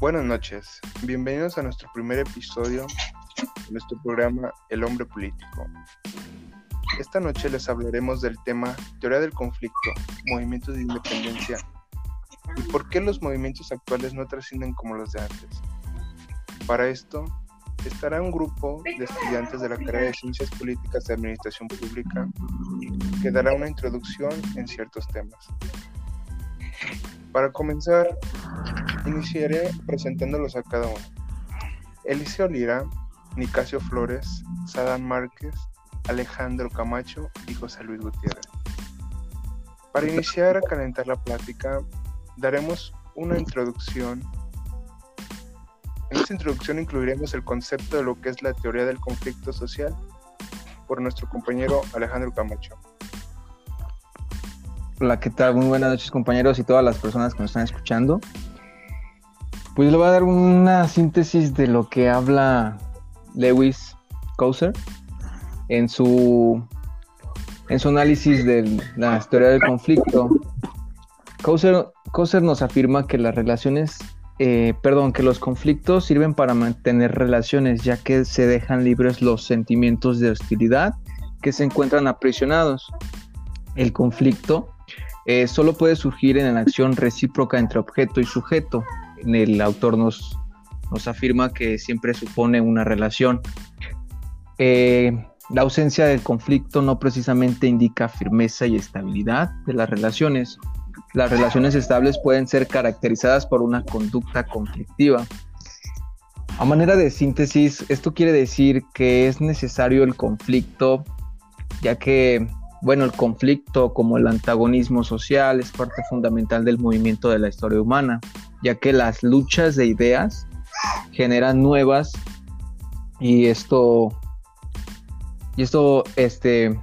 Buenas noches, bienvenidos a nuestro primer episodio de nuestro programa El hombre político. Esta noche les hablaremos del tema teoría del conflicto, movimientos de independencia y por qué los movimientos actuales no trascienden como los de antes. Para esto, estará un grupo de estudiantes de la carrera de Ciencias Políticas de Administración Pública que dará una introducción en ciertos temas. Para comenzar, iniciaré presentándolos a cada uno. Eliseo Lira, Nicasio Flores, Sadán Márquez, Alejandro Camacho y José Luis Gutiérrez. Para iniciar a calentar la plática, daremos una introducción. En esta introducción incluiremos el concepto de lo que es la teoría del conflicto social por nuestro compañero Alejandro Camacho. Hola, ¿qué tal? Muy buenas noches compañeros y todas las personas que nos están escuchando. Pues le voy a dar una síntesis de lo que habla Lewis Couser en su, en su análisis de la teoría del conflicto. Couser, nos afirma que las relaciones, eh, perdón, que los conflictos sirven para mantener relaciones, ya que se dejan libres los sentimientos de hostilidad que se encuentran aprisionados. El conflicto eh, solo puede surgir en la acción recíproca entre objeto y sujeto. El autor nos, nos afirma que siempre supone una relación. Eh, la ausencia del conflicto no precisamente indica firmeza y estabilidad de las relaciones. Las relaciones estables pueden ser caracterizadas por una conducta conflictiva. A manera de síntesis, esto quiere decir que es necesario el conflicto, ya que, bueno, el conflicto como el antagonismo social es parte fundamental del movimiento de la historia humana, ya que las luchas de ideas generan nuevas y esto y esto, este,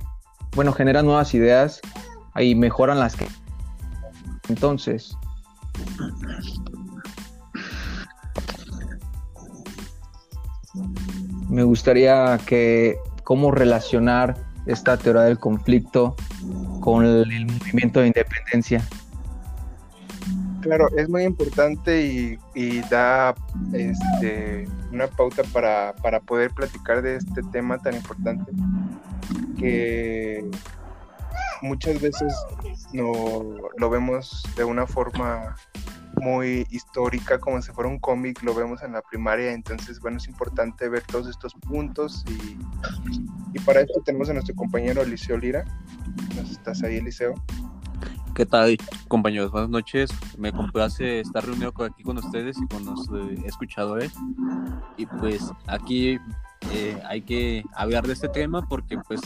bueno, genera nuevas ideas y mejoran las que. Entonces, me gustaría que cómo relacionar esta teoría del conflicto con el movimiento de independencia. Claro, es muy importante y, da este, una pauta para, poder platicar de este tema tan importante que muchas veces no, lo vemos de una forma muy histórica, como si fuera un cómic, lo vemos en la primaria, entonces, bueno, es importante ver todos estos puntos y, y para esto tenemos a nuestro compañero Eliseo Lira. ¿Nos estás ahí, Eliseo? ¿Qué tal, compañeros? Buenas noches. Me complace estar reunido aquí con ustedes y con los eh, escuchadores. Y pues aquí eh, hay que hablar de este tema porque pues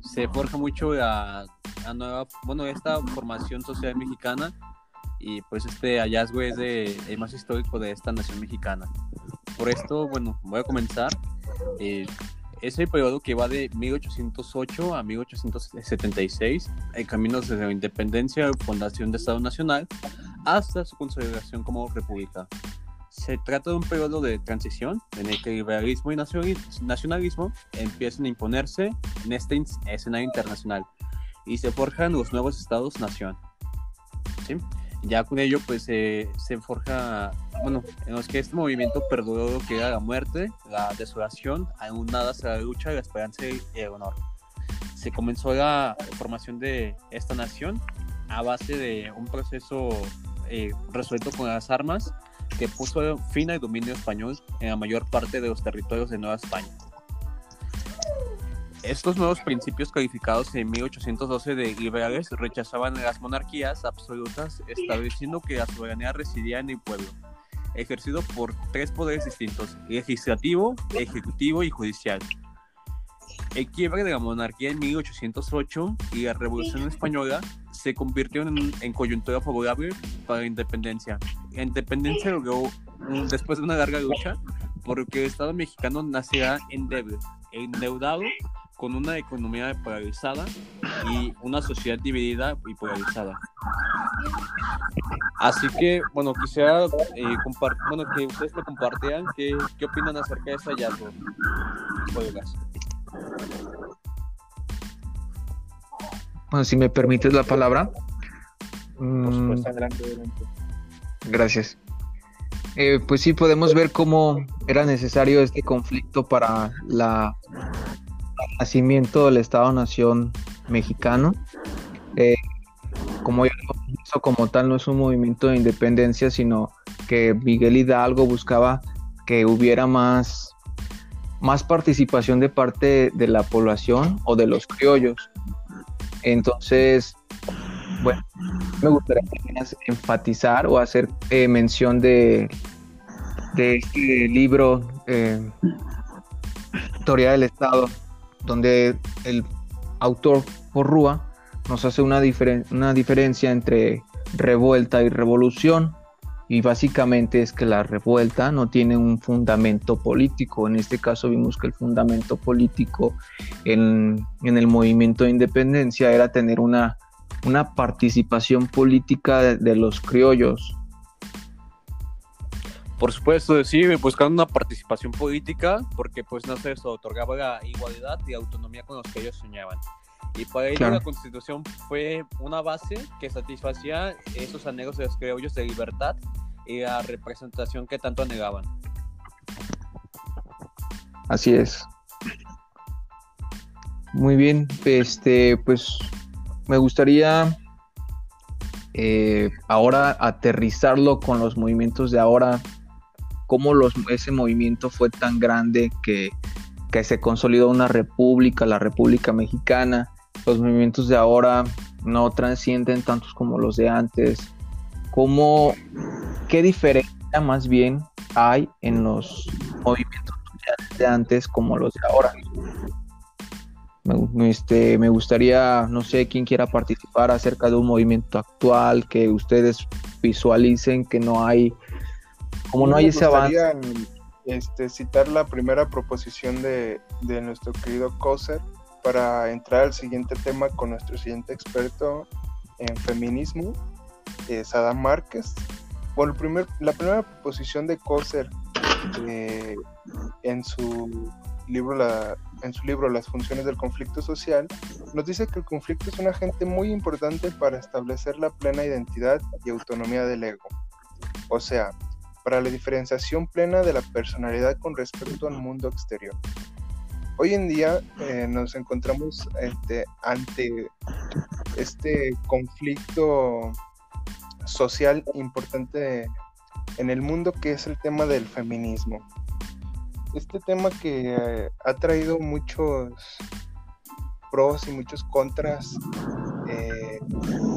se forja mucho la, nueva, bueno, esta formación social mexicana y pues este hallazgo es de, el más histórico de esta nación mexicana. Por esto, bueno, voy a comenzar. Eh, es el periodo que va de 1808 a 1876, el camino desde la independencia o fundación de Estado Nacional hasta su consolidación como república. Se trata de un periodo de transición en el que liberalismo y nacionalismo empiezan a imponerse en este escenario internacional y se forjan los nuevos estados-nación. Ya con ello pues se forja, bueno, en los que este movimiento perduró lo que era la muerte, la desolación, aunadas a la lucha, la esperanza y el honor. Se comenzó la formación de esta nación a base de un proceso eh, resuelto con las armas que puso fin al dominio español en la mayor parte de los territorios de Nueva España. Estos nuevos principios codificados en 1812 de liberales rechazaban las monarquías absolutas, estableciendo que la soberanía residía en el pueblo, ejercido por tres poderes distintos, legislativo, ejecutivo y judicial. El quiebre de la monarquía en 1808 y la Revolución Española se convirtieron en, coyuntura favorable para la independencia. La independencia logró, después de una larga lucha, porque el Estado mexicano nacerá endeudado con una economía polarizada y una sociedad dividida y polarizada. Así que, bueno, quisiera eh, bueno, que ustedes me compartieran qué, qué opinan acerca de ese hallazgo, Bueno, si me permites la palabra. Mm, adelante, adelante. Gracias. eh, pues sí podemos ver cómo era necesario este conflicto para la nacimiento del Estado-Nación mexicano. Eh, como eso como tal no es un movimiento de independencia, sino que Miguel Hidalgo buscaba que hubiera más, más participación de parte de la población o de los criollos. Entonces, bueno, me gustaría enfatizar o hacer eh, mención de, de este libro, eh, Historia del Estado, donde el autor Porrúa nos hace una, una diferencia entre revuelta y revolución. Y básicamente es que la revuelta no tiene un fundamento político. En este caso vimos que el fundamento político en, en el movimiento de independencia era tener una una participación política de, los criollos. Por supuesto, sí, buscando una participación política, porque pues no se les otorgaba la igualdad y autonomía con los que ellos soñaban. Y para ello la constitución fue una base que satisfacía esos anhelos de los criollos de libertad y la representación que tanto anhelaban. Así es. Muy bien, este, pues me gustaría eh, ahora aterrizarlo con los movimientos de ahora, cómo ese movimiento fue tan grande que, que se consolidó una república, la República Mexicana. Los movimientos de ahora no transcienden tantos como los de antes. ¿Cómo, ¿Qué diferencia más bien hay en los movimientos de antes como los de ahora? Me, este, me gustaría, no sé, quién quiera participar acerca de un movimiento actual, que ustedes visualicen que no hay, como no hay ese avance. Este, citar la primera proposición de, nuestro querido Coser para entrar al siguiente tema con nuestro siguiente experto en feminismo, eh, Sadam Márquez. Bueno, primer, la primera proposición de Coser eh, en su libro la, en su libro Las funciones del conflicto social, nos dice que el conflicto es un agente muy importante para establecer la plena identidad y autonomía del ego, o sea, para la diferenciación plena de la personalidad con respecto al mundo exterior. Hoy en día eh, nos encontramos este, ante este conflicto social importante en el mundo que es el tema del feminismo este tema que eh, ha traído muchos pros y muchos contras eh,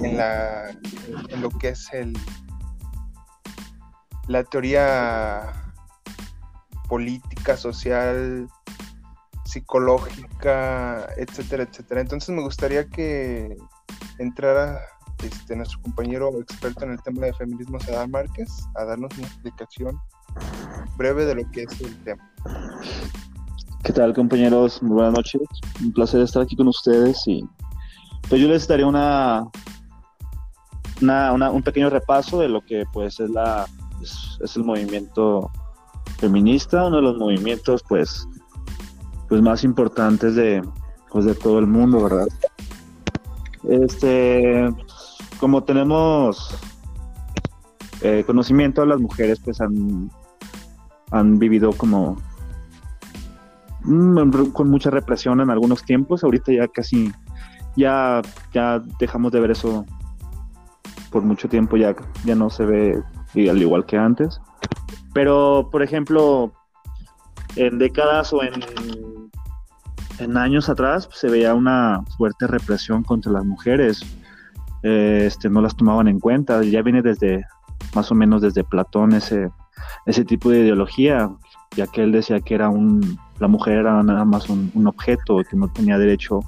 en, la, en lo que es el, la teoría política, social, psicológica, etcétera, etcétera. Entonces me gustaría que entrara este, nuestro compañero experto en el tema de feminismo, Sadar Márquez, a darnos una explicación breve de lo que es el tema. ¿Qué tal compañeros? Muy buenas noches. Un placer estar aquí con ustedes y pues yo les daré una, una, un pequeño repaso de lo que pues es la es, el movimiento feminista, uno de los movimientos pues pues más importantes de pues de todo el mundo, ¿verdad? Este como tenemos eh, conocimiento, las mujeres pues han, han vivido como mm, con mucha represión en algunos tiempos. Ahorita ya casi, ya, ya dejamos de ver eso por mucho tiempo, ya, ya no se ve al igual que antes. Pero, por ejemplo, en décadas o en, en años atrás pues, se veía una fuerte represión contra las mujeres. Eh, este, no las tomaban en cuenta. Ya viene desde, más o menos desde Platón ese, ese tipo de ideología, ya que él decía que era un, la mujer era nada más un, objeto, que no tenía derecho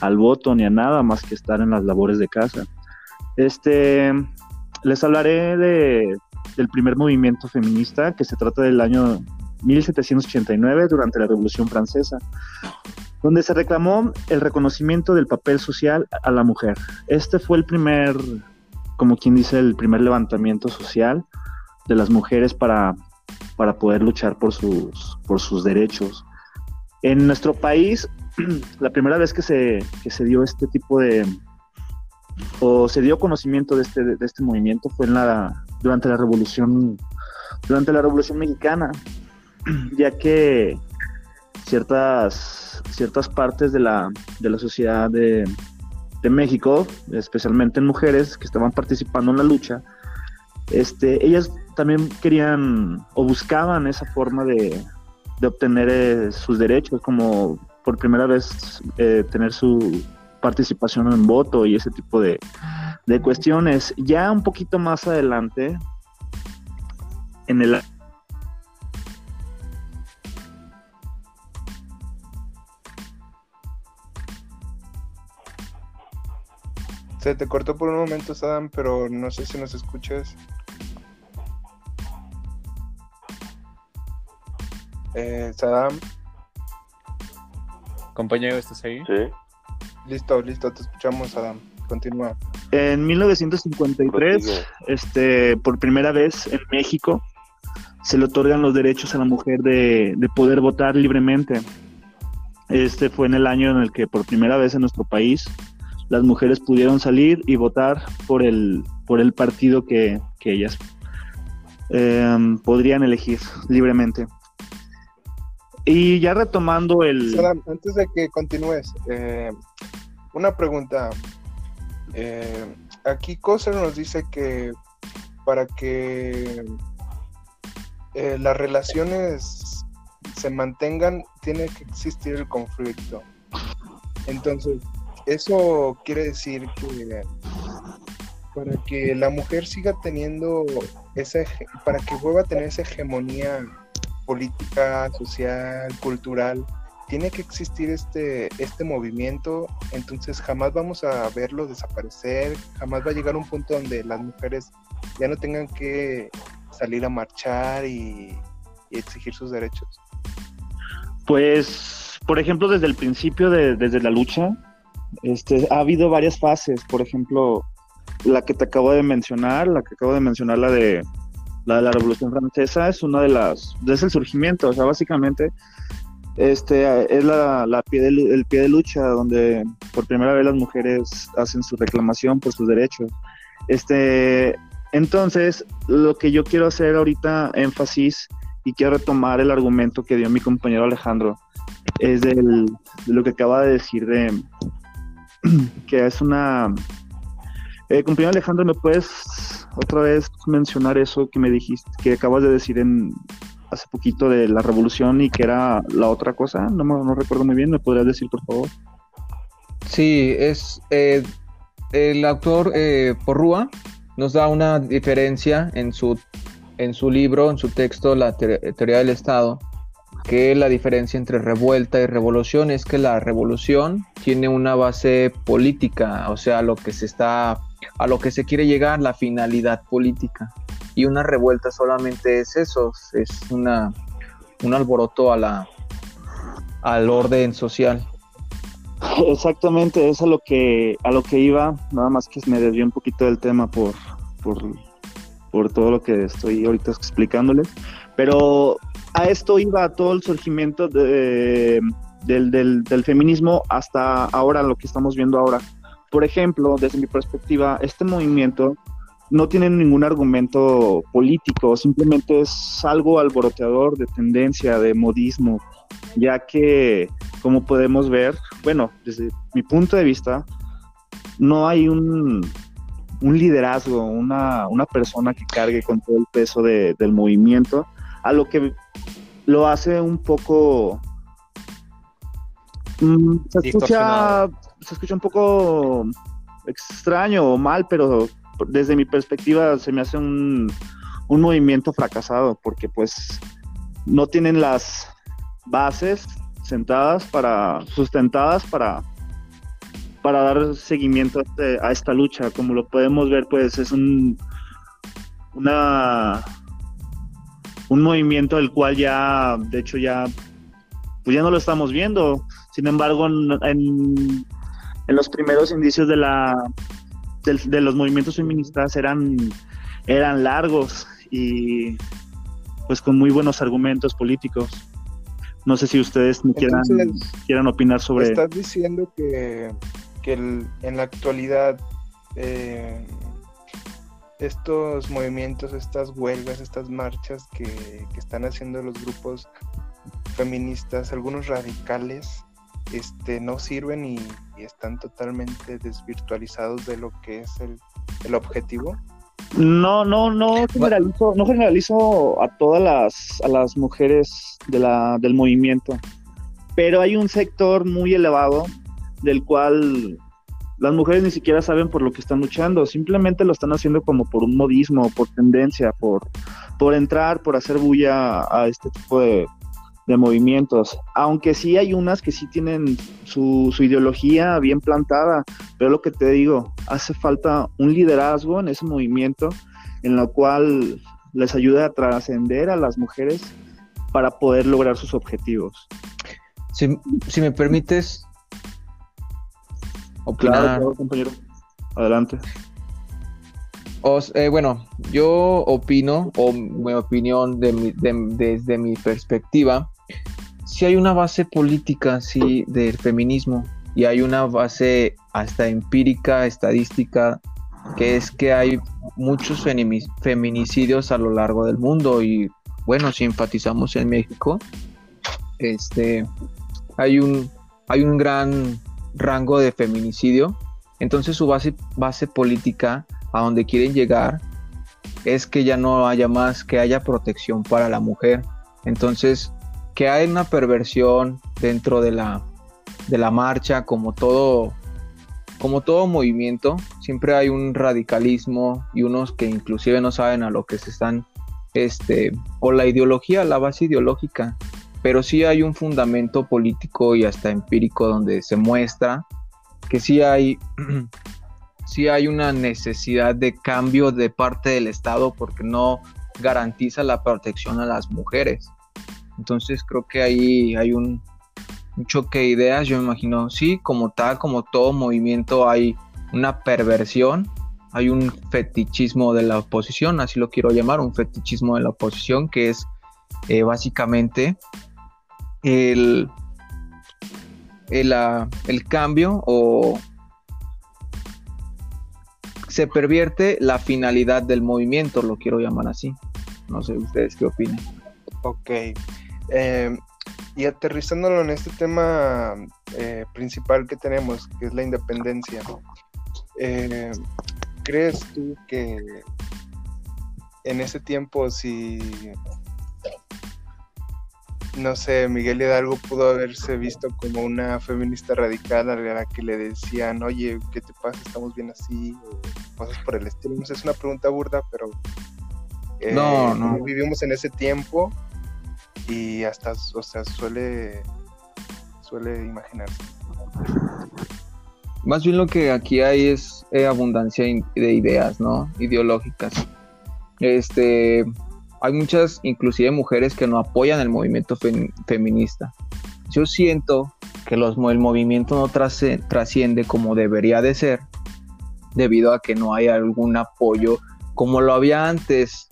al voto ni a nada más que estar en las labores de casa. Este, les hablaré de, del primer movimiento feminista, que se trata del año 1789, durante la Revolución Francesa, donde se reclamó el reconocimiento del papel social a la mujer. Este fue el primer, como quien dice, el primer levantamiento social de las mujeres para, para poder luchar por sus, por sus derechos. En nuestro país, la primera vez que se, que se dio este tipo de, o se dio conocimiento de este, de este movimiento fue durante la Revolución durante la Revolución Mexicana, ya que ciertas, ciertas partes de la, de la sociedad de, de México, especialmente en mujeres que estaban participando en la lucha, este, ellas también querían o buscaban esa forma de, de obtener eh, sus derechos, como por primera vez eh, tener su participación en voto y ese tipo de, de cuestiones. Ya un poquito más adelante, en el Se te cortó por un momento, Sadam, pero no sé si nos escuchas. Eh, Sadam, Compañero, ¿estás ahí? Sí, listo, listo, te escuchamos, Sadam. Continúa. En 1953, prosigue. este, por primera vez en México, se le otorgan los derechos a la mujer de, de poder votar libremente. Este fue en el año en el que por primera vez en nuestro país las mujeres pudieron salir y votar por el, por el partido que, que ellas em, podrían elegir libremente. Y ya retomando el... Sadam, antes de que continúes, eh, una pregunta. Eh, aquí Coser nos dice que para que eh, las relaciones se mantengan, tiene que existir el conflicto. Entonces, eso quiere decir que para que la mujer siga teniendo esa, para que vuelva a tener esa hegemonía política, social, cultural, tiene que existir este, este movimiento, entonces jamás vamos a verlo desaparecer, jamás va a llegar un punto donde las mujeres ya no tengan que salir a marchar y, exigir sus derechos. Pues, por ejemplo, desde el principio de, desde la lucha, este, ha habido varias fases. Por ejemplo, la que te acabo de mencionar, la que acabo de mencionar, la de la de la Revolución Francesa, es una de las, es el surgimiento, o sea, básicamente, este, es la, la pie de, el pie de lucha donde por primera vez las mujeres hacen su reclamación por sus derechos. Este, entonces, lo que yo quiero hacer ahorita énfasis y quiero retomar el argumento que dio mi compañero Alejandro, es del, de lo que acaba de decir de que es una... Eh, compañero Alejandro, ¿me puedes otra vez mencionar eso que me dijiste, que acabas de decir en hace poquito de la revolución y que era la otra cosa? No, no recuerdo muy bien, ¿me podrías decir, por favor? Sí, es eh, el autor eh, Porrúa nos da una diferencia en su, en su libro, en su texto, La te- teoría del Estado, que la diferencia entre revuelta y revolución es que la revolución tiene una base política, o sea, lo que se está, a lo que se quiere llegar, la finalidad política. Y una revuelta solamente es eso, es una, un alboroto a la, al orden social. Exactamente, es a lo que a lo que iba, nada más que me desvió un poquito del tema por, por, por todo lo que estoy ahorita explicándoles. Pero a esto iba todo el surgimiento de- del, del- del feminismo hasta ahora, lo que estamos viendo ahora. Por ejemplo, desde mi perspectiva, este movimiento no tiene ningún argumento político, simplemente es algo alboroteador de tendencia, de modismo, ya que, como podemos ver, bueno, desde mi punto de vista, no hay un, un liderazgo, una, una persona que cargue con todo el peso de- del movimiento, a lo que lo hace un poco... mm, se, escucha, se escucha un poco extraño o mal, pero desde mi perspectiva se me hace un, un movimiento fracasado, porque pues no tienen las bases sentadas para sustentadas para para dar seguimiento a, este- a esta lucha. Como lo podemos ver pues es un una un movimiento del cual ya de hecho ya pues ya no lo estamos viendo. Sin embargo en, en, en los primeros indicios de la de los movimientos feministas eran eran largos y pues con muy buenos argumentos políticos. No sé si ustedes me quieran Entonces, quieran opinar sobre Estás diciendo que, que el- en la actualidad eh, estos movimientos, estas huelgas, estas marchas que, que están haciendo los grupos feministas, algunos radicales, este, no sirven y, están totalmente desvirtualizados de lo que es el, objetivo? No, no, no generalizo, no generalizo a todas las, a las mujeres de la, del movimiento, pero hay un sector muy elevado del cual las mujeres ni siquiera saben por lo que están luchando, simplemente lo están haciendo como por un modismo, por tendencia, por, por entrar, por hacer bulla a este tipo de, de movimientos, aunque sí hay unas que sí tienen su, ideología bien plantada, pero lo que te digo, hace falta un liderazgo en ese movimiento en lo cual les ayude a trascender a las mujeres para poder lograr sus objetivos. Si, me permites Claro, compañero. Adelante. Eh, bueno, yo opino, o mi opinión desde mi perspectiva, si hay una base política, sí, del feminismo y hay una base hasta empírica, estadística, que es que hay muchos feminicidios a lo largo del mundo y bueno, si enfatizamos en México, este, hay un, hay un gran rango de feminicidio, entonces su base, base política a donde quieren llegar es que ya no haya más, que haya protección para la mujer. Entonces, que hay una perversión dentro de la, de la marcha, como todo, como todo movimiento, siempre hay un radicalismo y unos que inclusive no saben a lo que se están, este, o la ideología, la base ideológica, pero sí hay un fundamento político y hasta empírico donde se muestra que sí hay, sí hay una necesidad de cambio de parte del Estado porque no garantiza la protección a las mujeres. Entonces creo que ahí hay un, choque de ideas, yo me imagino, sí, como tal, como todo movimiento hay una perversión, hay un fetichismo de la oposición, así lo quiero llamar, un fetichismo de la oposición, que es eh, básicamente el, el, ah, el cambio o se pervierte la finalidad del movimiento, lo quiero llamar así. No sé ustedes qué opinan. Ok. Eh, y aterrizándolo en este tema eh, principal que tenemos, que es la independencia, eh, ¿crees tú que en ese tiempo si, no sé, Miguel Hidalgo pudo haberse visto como una feminista radical a la que le decían, oye, ¿qué te pasa? Estamos bien así, o cosas por el estilo. No sé, es una pregunta burda, pero no, no. vivimos en ese tiempo y hasta, o sea, suele, suele imaginarse. Más bien lo que aquí hay es eh, abundancia de ideas, ¿no? Ideológicas. Este, hay muchas, inclusive mujeres, que no apoyan el movimiento feminista. Yo siento que los, el movimiento no trasciende como debería de ser, debido a que no hay algún apoyo como lo había antes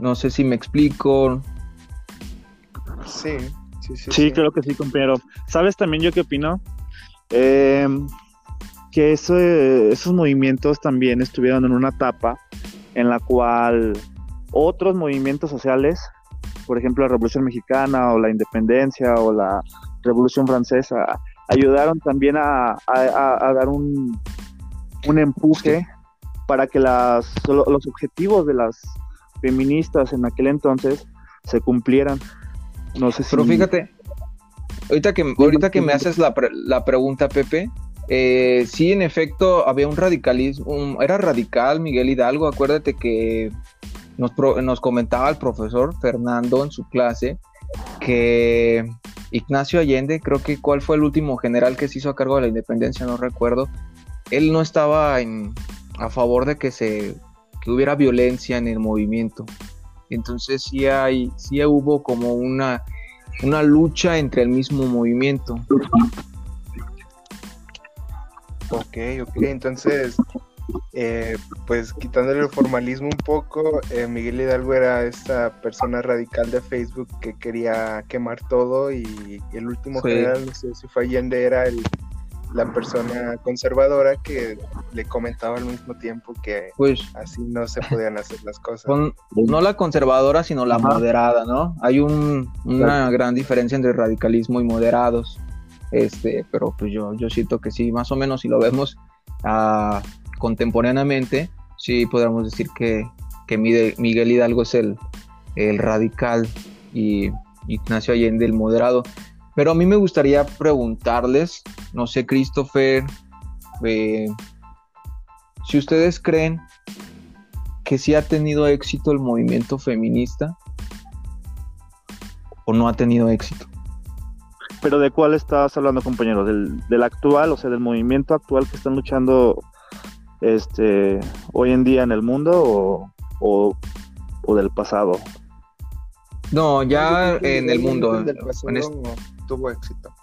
no sé si me explico. Sí, sí, sí. Sí, creo que sí, compañero. ¿Sabes también yo qué opino? Em, que esos movimientos también estuvieron en una etapa en la cual otros movimientos sociales, por ejemplo la Revolución Mexicana o la Independencia o la Revolución Francesa, ayudaron también a, dar un, un empuje para que las, los objetivos de las feministas en aquel entonces se cumplieran. No sé si... Pero fíjate, ahorita que, ahorita que me haces la, la pregunta, Pepe, eh, sí, en efecto, había un radicalismo, era radical Miguel Hidalgo, acuérdate que nos, nos comentaba el profesor Fernando en su clase que Ignacio Allende, creo que cuál fue el último general que se hizo a cargo de la independencia, no recuerdo, él no estaba en, a favor de que se hubiera violencia en el movimiento. Entonces sí hay, sí hubo como una, una lucha entre el mismo movimiento. Ok, ok, entonces, eh, pues quitándole el formalismo un poco, eh, Miguel Hidalgo era esta persona radical de Facebook que quería quemar todo y, el último general, no sé si fue Allende, era el, la persona conservadora que le comentaba al mismo tiempo que Pues así no se podían hacer las cosas. con- no la conservadora, sino la Ajá. moderada, ¿no? Hay un, una gran diferencia entre radicalismo y moderados. Este, pero pues yo, yo siento que sí, más o menos, si lo vemos ah, contemporáneamente, sí podríamos decir que, que Mide- Miguel Hidalgo es el, el radical y Ignacio Allende el moderado. Pero a mí me gustaría preguntarles, no sé, Christopher, eh, si ustedes creen que sí ha tenido éxito el movimiento feminista o no ha tenido éxito. Pero ¿de cuál estás hablando, compañero? ¿Del, del actual, o sea, del movimiento actual que están luchando este, hoy en día en el mundo o, o, o del pasado? No, ya en el mundo. del pasado en este- tuvo éxito.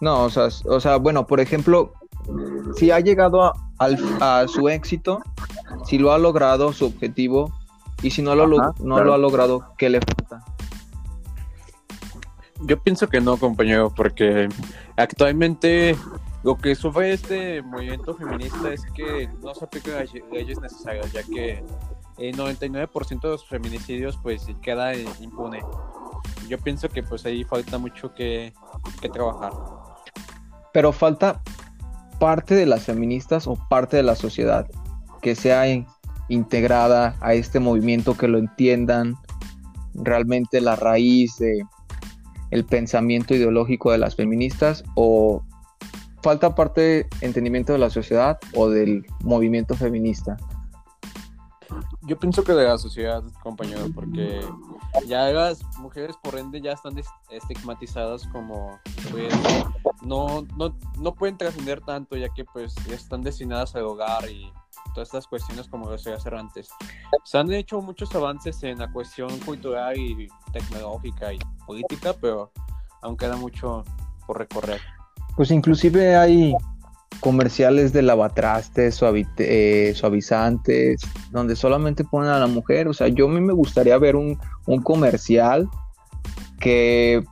No, o sea, o sea, bueno, por ejemplo, si ha llegado a, al- a su éxito, si lo ha logrado su objetivo y si no lo, lo- Ajá, no claro. lo ha logrado, ¿qué le falta? Yo pienso que no, compañero, porque actualmente lo que sufre este movimiento feminista es que no se aplican las leyes necesarias, ya que el 99% de los feminicidios pues queda impune. Yo pienso que pues ahí falta mucho que, que trabajar. Pero falta parte de las feministas o parte de la sociedad que sea in- integrada a este movimiento, que lo entiendan realmente la raíz de el pensamiento ideológico de las feministas o falta parte entendimiento de la sociedad o del movimiento feminista. Yo pienso que de la sociedad, compañero, porque ya las mujeres por ende ya están estigmatizadas como pues no, no, no pueden trascender tanto ya que pues están destinadas al hogar y todas estas cuestiones como lo decía hacer antes. Se han hecho muchos avances en la cuestión cultural y tecnológica y política, pero aún queda mucho por recorrer. Pues inclusive hay comerciales de lavatrastes, suavite- eh, suavizantes, donde solamente ponen a la mujer. O sea, yo a mí me gustaría ver un, un comercial que,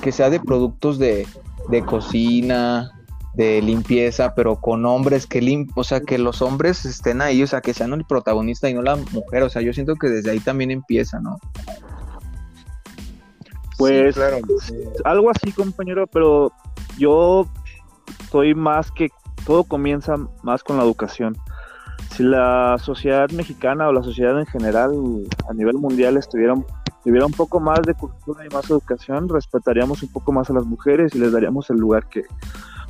que sea de productos de, de cocina, de limpieza, pero con hombres que lim o sea, que los hombres estén ahí, o sea, que sean el protagonista y no la mujer. O sea, yo siento que desde ahí también empieza, ¿no? Pues- Sí, claro. Algo así, compañero, pero yo soy más que todo comienza más con la educación. Si la sociedad mexicana o la sociedad en general a nivel mundial estuviera, tuviera un poco más de cultura y más educación, respetaríamos un poco más a las mujeres y les daríamos el lugar que,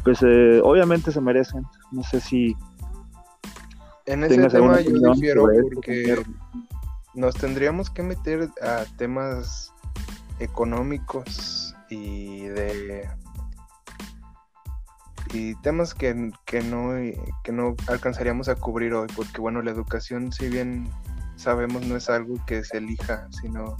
pues, eh, obviamente se merecen. No sé si En ese ¿Tengas tema yo difiero porque nos tendríamos que meter a temas económicos y de y temas que, que no que no alcanzaríamos a cubrir hoy porque bueno la educación si bien sabemos no es algo que se elija sino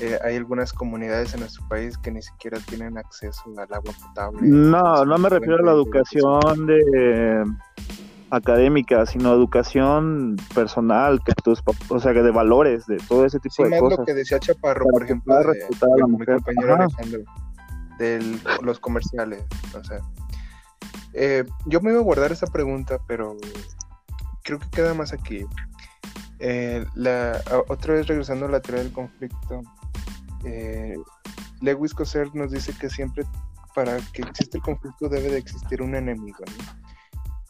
eh, hay algunas comunidades en nuestro país que ni siquiera tienen acceso al agua potable No, no me refiero a la de educación de académica, sino educación personal, que tus, o sea, que de valores, de todo ese tipo Sí, de más cosas. lo que decía Chaparro, Para por ejemplo, de, a la mi mujer. compañero Ajá. Alejandro, de los comerciales. O sea, eh, yo me iba a guardar esa pregunta, pero creo que queda más aquí. Eh, la, otra vez regresando a la teoría del conflicto, eh, Lewis Coser nos dice que siempre para que exista el conflicto debe de existir un enemigo. ¿no?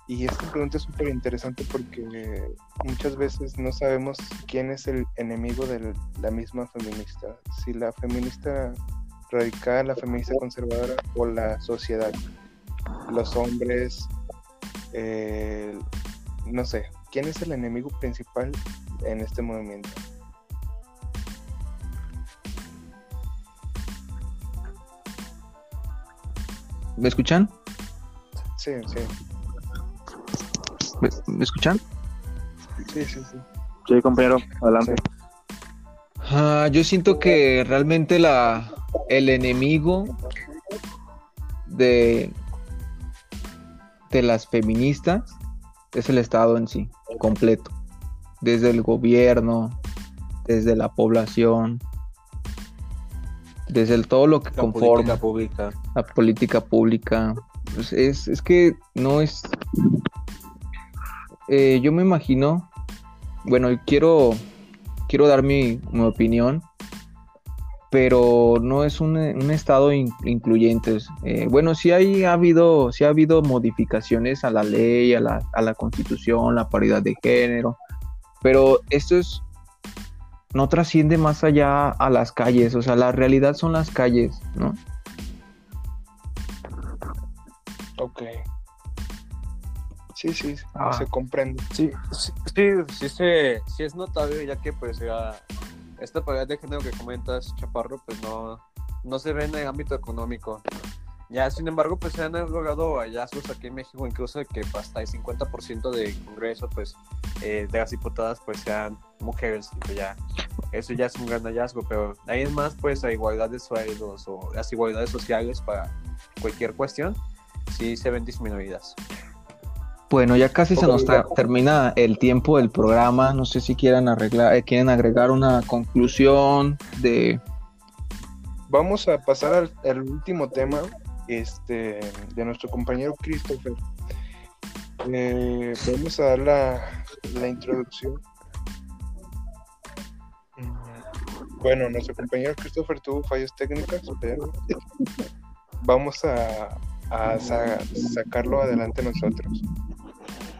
Y esta pregunta es súper interesante porque muchas veces no sabemos quién es el enemigo de la misma feminista. Si la feminista radical, la feminista conservadora o la sociedad. Los hombres, eh, no sé, ¿quién es el enemigo principal en este movimiento? ¿Me escuchan? Sí, sí, ¿Me, me escuchan? sí, sí, sí. Sí, compañero, adelante. Ah, yo siento que realmente la, el enemigo de, de las feministas es el Estado en sí, completo. Desde el gobierno, desde la población, desde el, todo lo que La conforma política pública. la política pública, pues es, es que no es... Eh, yo me imagino, bueno, quiero, quiero dar mi, mi opinión, pero no es un, un estado in- incluyente. Eh, bueno, sí hay, ha habido, sí ha habido modificaciones a la ley, a la, a la constitución, la paridad de género, pero esto es no trasciende más allá a las calles, o sea, la realidad son las calles, ¿no? Ok. Sí, sí, Ah. se comprende. Sí, sí, sí, sí, se- sí es notable, ya que pues ya esta paridad de género que comentas, Chaparro, pues no, no se ve en el ámbito económico. Ya, sin embargo, pues se han logrado hallazgos aquí en México, incluso de que hasta el 50% del Congreso, pues, eh, de las diputadas, pues sean mujeres, y ya, eso ya es un gran hallazgo, pero ahí es más, pues, la igualdad de sueldos o las igualdades sociales para cualquier cuestión, sí se ven disminuidas. Bueno, ya casi se nos ta- termina el tiempo del programa. No sé si quieran arreglar, eh, quieren agregar una conclusión de. Vamos a pasar al, al último tema este, de nuestro compañero Christopher. Eh, vamos a dar la, la introducción. Mm, Bueno, nuestro compañero Christopher tuvo fallas técnicas, pero vamos a, a sa- sacarlo adelante nosotros.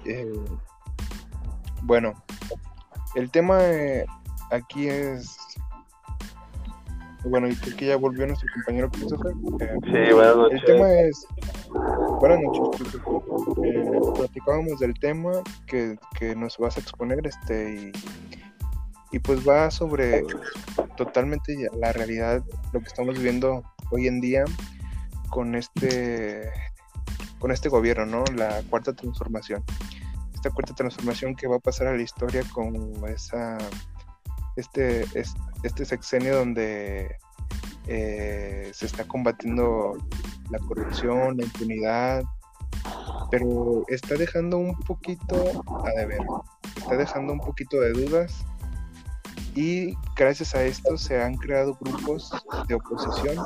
Eh, bueno, el tema eh, aquí es bueno, y creo que ya volvió nuestro compañero Christopher. Eh, Sí, buenas el noches. tema es. Buenas noches, Christopher. Eh, platicábamos del tema que, que nos vas a exponer, este, y, y pues va sobre totalmente la realidad, lo que estamos viviendo hoy en día con este con este gobierno, ¿no? La cuarta transformación. Esta cuarta transformación que va a pasar a la historia con esa este, es- este sexenio donde eh, se está combatiendo la corrupción, la impunidad, pero está dejando un poquito a deber, está dejando un poquito de dudas y gracias a esto se han creado grupos de oposición.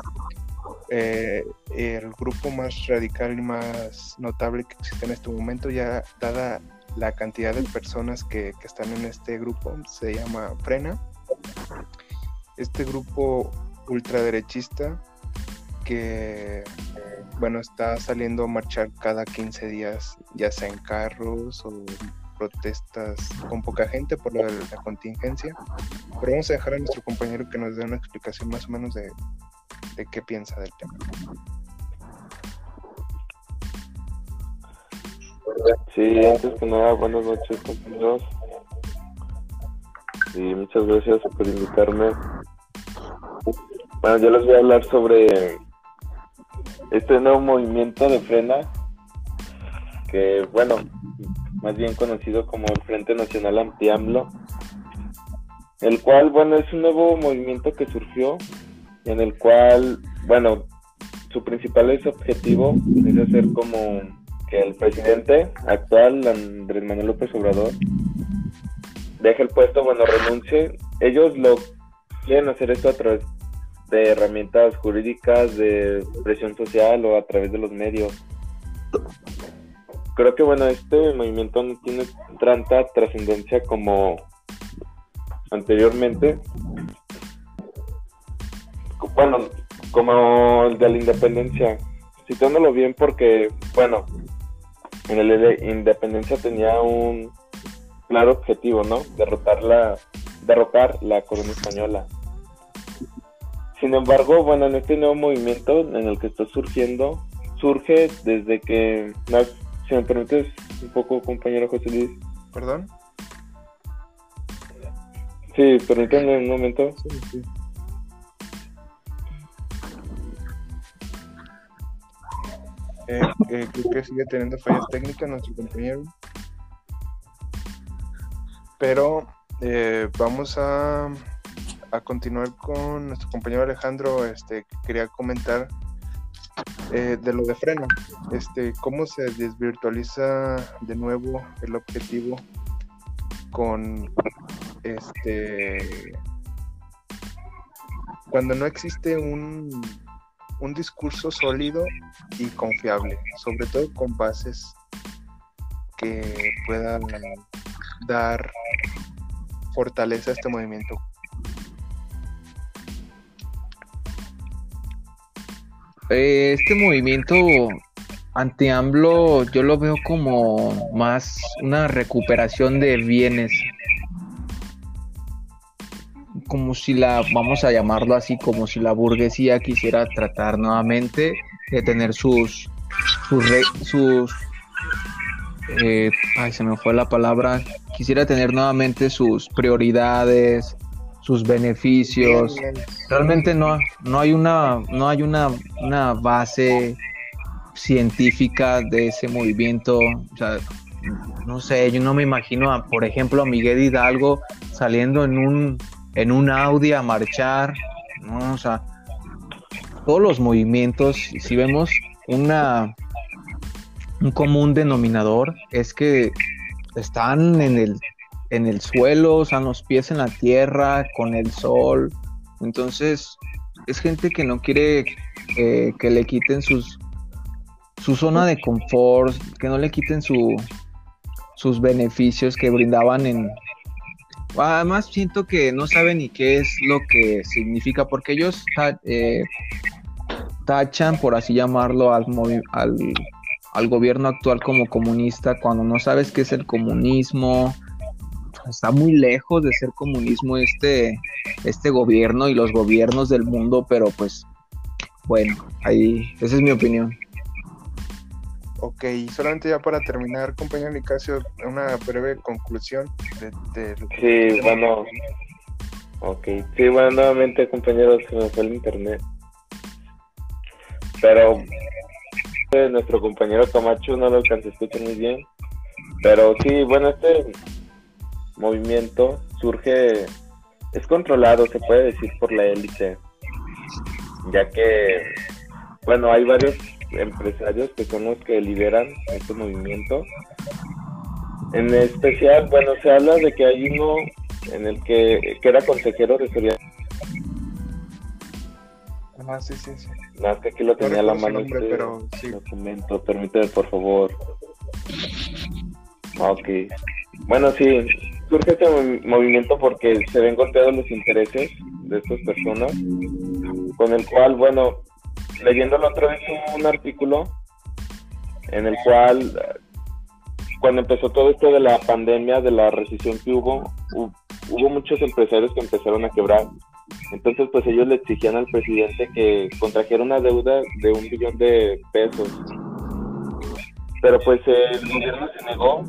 Eh, el grupo más radical y más notable que existe en este momento, ya dada la cantidad de personas que, que están en este grupo, se llama Frena. Este grupo ultraderechista que, bueno, está saliendo a marchar cada 15 días, ya sea en carros o protestas con poca gente por lo de la contingencia. Pero vamos a dejar a nuestro compañero que nos dé una explicación más o menos de, de qué piensa del tema. Sí, antes que nada, buenas noches, compañeros. Y muchas gracias por invitarme. Bueno, yo les voy a hablar sobre este nuevo movimiento de frena, que, bueno, más bien conocido como el Frente Nacional Anti-AMLO, el cual, bueno, es un nuevo movimiento que surgió, en el cual, bueno, su principal objetivo es hacer como que el presidente actual, Andrés Manuel López Obrador, deje el puesto, bueno, renuncie. Ellos lo quieren hacer esto a través de herramientas jurídicas, de presión social o a través de los medios. Creo que, bueno, este movimiento no tiene tanta trascendencia como anteriormente. Bueno, como el de la independencia, citándolo bien porque, bueno, en el de independencia tenía un claro objetivo, ¿no? Derrotar la, derrotar la corona española. Sin embargo, bueno, en este nuevo movimiento en el que está surgiendo, surge desde que, si me permites un poco, compañero José Luis. ¿Perdón? Sí, permítanme un momento. Sí, sí. Eh, eh, creo que sigue teniendo fallas técnicas nuestro compañero. Pero eh, vamos a, a continuar con nuestro compañero Alejandro. Este, que quería comentar eh, de lo de freno. Este, cómo se desvirtualiza de nuevo el objetivo con este cuando no existe un un discurso sólido y confiable, sobre todo con bases que puedan dar fortaleza a este movimiento. Eh, este movimiento anti-AMLO yo lo veo como más una recuperación de bienes. Como si la, vamos a llamarlo así, como si la burguesía quisiera tratar nuevamente de tener sus, sus, sus eh, ay, se me fue la palabra, quisiera tener nuevamente sus prioridades, sus beneficios. Realmente no, no hay una, no hay una, una base científica de ese movimiento. O sea, no sé, yo no me imagino, a, por ejemplo, a Miguel Hidalgo saliendo en un, en un Audi a marchar. ¿no? O sea, todos los movimientos, si vemos una, un común denominador, es que están en el en el suelo, o sea, los pies en la tierra, con el sol. Entonces, es gente que no quiere eh, que le quiten sus su zona de confort, que no le quiten su, sus beneficios que brindaban en... Además siento que no saben ni qué es lo que significa, porque ellos eh, tachan, por así llamarlo, al, al, al gobierno actual como comunista, cuando no sabes qué es el comunismo, está muy lejos de ser comunismo este, este gobierno y los gobiernos del mundo, pero pues bueno, ahí, esa es mi opinión. Ok, solamente ya para terminar, compañero Nicasio, una breve conclusión de, Sí, bueno. Ok, sí, bueno, nuevamente, compañeros, se me fue el internet. Pero nuestro compañero Camacho no lo alcanza a escuchar muy bien. Pero sí, bueno, este movimiento surge, es controlado, se puede decir, por la élite, ya que, bueno, hay varios empresarios que son los que lideran este movimiento. En especial, bueno, se habla de que hay uno en el que, que era consejero de seguridad. Ah, sí, sí, sí. Más que aquí lo tenía a la mano este pero, sí. documento. Permíteme, por favor. Ok. Bueno, sí, surge este movimiento porque se ven golpeados los intereses de estas personas, con el cual, bueno, leyéndolo otra vez un artículo en el cual cuando empezó todo esto de la pandemia, de la recesión que hubo, hubo muchos empresarios que empezaron a quebrar. Entonces, pues ellos le exigían al presidente que contrajera una deuda de un billón de pesos. Pero pues el gobierno se negó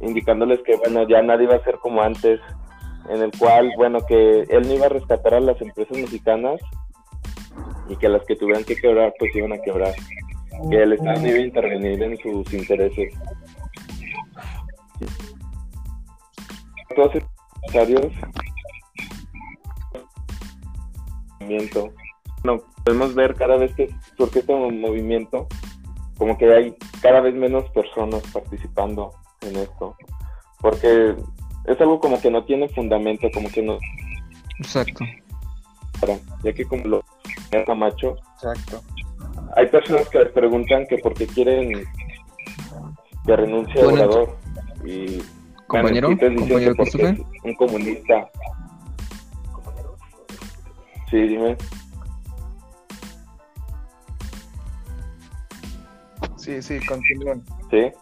indicándoles que, bueno, ya nadie iba a ser como antes, en el cual, bueno, que él no iba a rescatar a las empresas mexicanas y que las que tuvieran que quebrar, pues iban a quebrar. Que el Estado iba a intervenir en sus intereses. Todos estos empresarios bueno, podemos ver cada vez que surge este movimiento, como que hay cada vez menos personas participando en esto. Porque es algo como que no tiene fundamento, como que no. Exacto. Ya que como lo Camacho. Exacto. Hay personas que les preguntan que por qué quieren que renuncie a Obrador. Y compañero, compañero un comunista. Sí, dime. Sí, sí, continúan. Sí.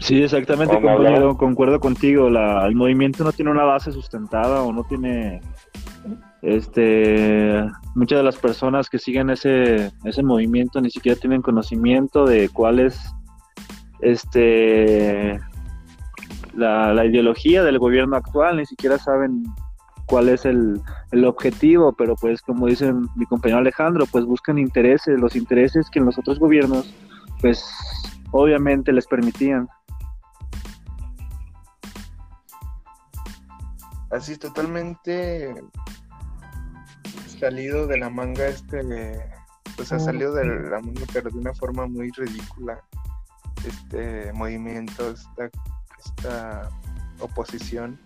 Sí, exactamente, compañero, concuerdo contigo. La, el movimiento no tiene una base sustentada o no tiene. Este, muchas de las personas que siguen ese, ese movimiento ni siquiera tienen conocimiento de cuál es este, la, la ideología del gobierno actual, ni siquiera saben cuál es el, el, objetivo, pero pues como dice mi compañero Alejandro, pues buscan intereses, los intereses que en los otros gobiernos, pues obviamente les permitían. así totalmente salido de la manga este pues ha salido de la manga pero de una forma muy ridícula. Este movimiento esta, esta oposición.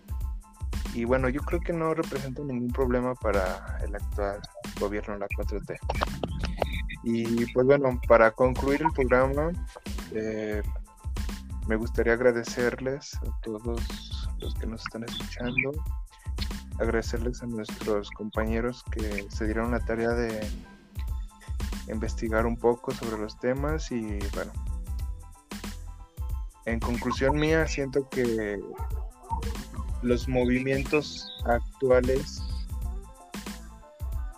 Y bueno yo creo que no representa ningún problema para el actual gobierno, la 4T. Y pues bueno, para concluir el programa, eh, me gustaría agradecerles a todos los que nos están escuchando, agradecerles a nuestros compañeros que se dieron la tarea de investigar un poco sobre los temas y bueno, en conclusión mía siento que los movimientos actuales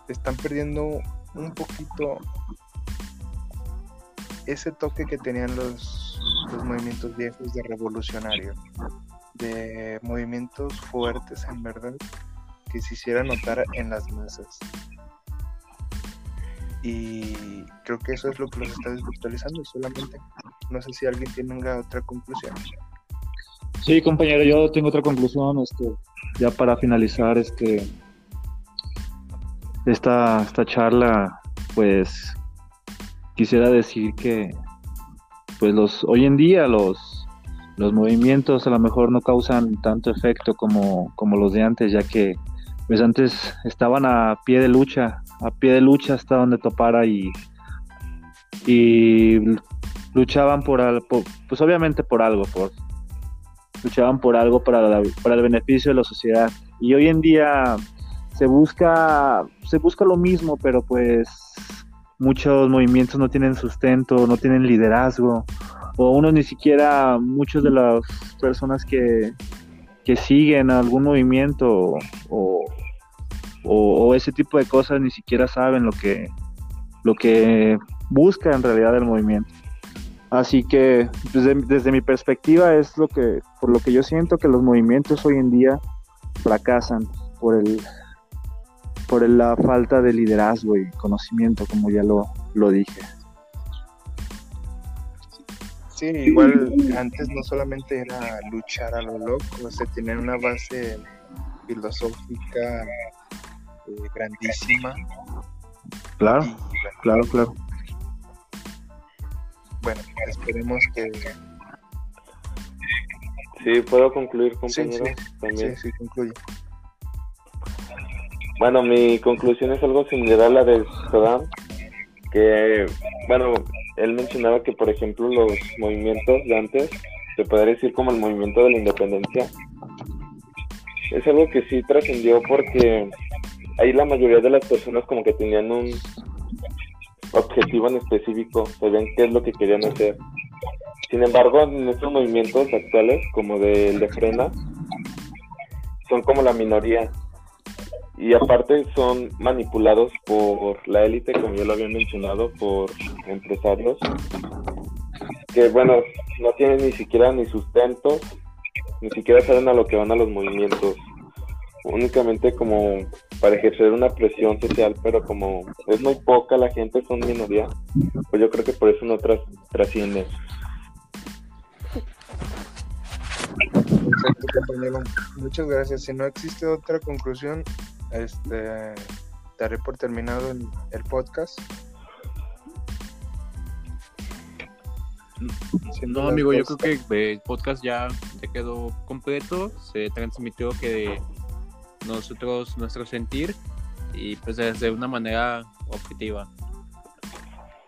están perdiendo un poquito ese toque que tenían los, los movimientos viejos de revolucionario, de movimientos fuertes en verdad que se hiciera notar en las masas. Y creo que eso es lo que los está desvirtualizando solamente. No sé si alguien tiene otra conclusión. Sí, compañero, yo tengo otra conclusión, este, ya para finalizar este esta, esta charla, pues quisiera decir que pues los hoy en día los los movimientos a lo mejor no causan tanto efecto como, como los de antes, ya que pues antes estaban a pie de lucha, a pie de lucha hasta donde topara y, y luchaban por, algo, pues obviamente por algo, por, luchaban por algo para, para el beneficio de la sociedad. Y hoy en día se busca, se busca lo mismo, pero pues muchos movimientos no tienen sustento, no tienen liderazgo, o uno ni siquiera, muchas de las personas que, que siguen algún movimiento o, o, ese tipo de cosas ni siquiera saben lo que, lo que busca en realidad el movimiento. Así que desde, desde, mi perspectiva es lo que, por lo que yo siento que los movimientos hoy en día fracasan por el, por la falta de liderazgo y conocimiento, como ya lo, lo dije. Sí, igual antes no solamente era luchar a lo loco, se tenía una base filosófica eh, grandísima. Claro, claro, claro. Bueno, esperemos que... Sí, puedo concluir, compañero. Sí, sí, también. sí, concluye. Bueno, mi conclusión es algo similar a la de Saddam, que, bueno, él mencionaba que, por ejemplo, los movimientos de antes, se podría decir como el movimiento de la independencia, es algo que sí trascendió porque ahí la mayoría de las personas como que tenían un objetivo en específico, sabían qué es lo que querían hacer. Sin embargo, en estos movimientos actuales, como del de Frena, son como la minoría. Y aparte son manipulados por la élite, como ya lo había mencionado, por empresarios, que bueno, no tienen ni siquiera ni sustento, ni siquiera saben a lo que van a los movimientos únicamente como para ejercer una presión social, pero como es muy poca la gente, son minoría, pues yo creo que por eso no tras, trasciende. Muchas gracias. Si no existe otra conclusión, este daré por terminado el, el podcast. No, amigo, yo creo que el podcast ya, ya quedó completo. Se transmitió que nosotros, nuestro sentir y pues de una manera objetiva.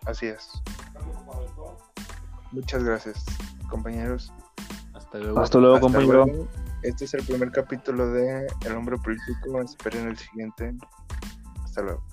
Así es. Muchas gracias, compañeros. Hasta luego. Hasta luego, compañero. Este es el primer capítulo de El hombre político. Esperen el siguiente. Hasta luego.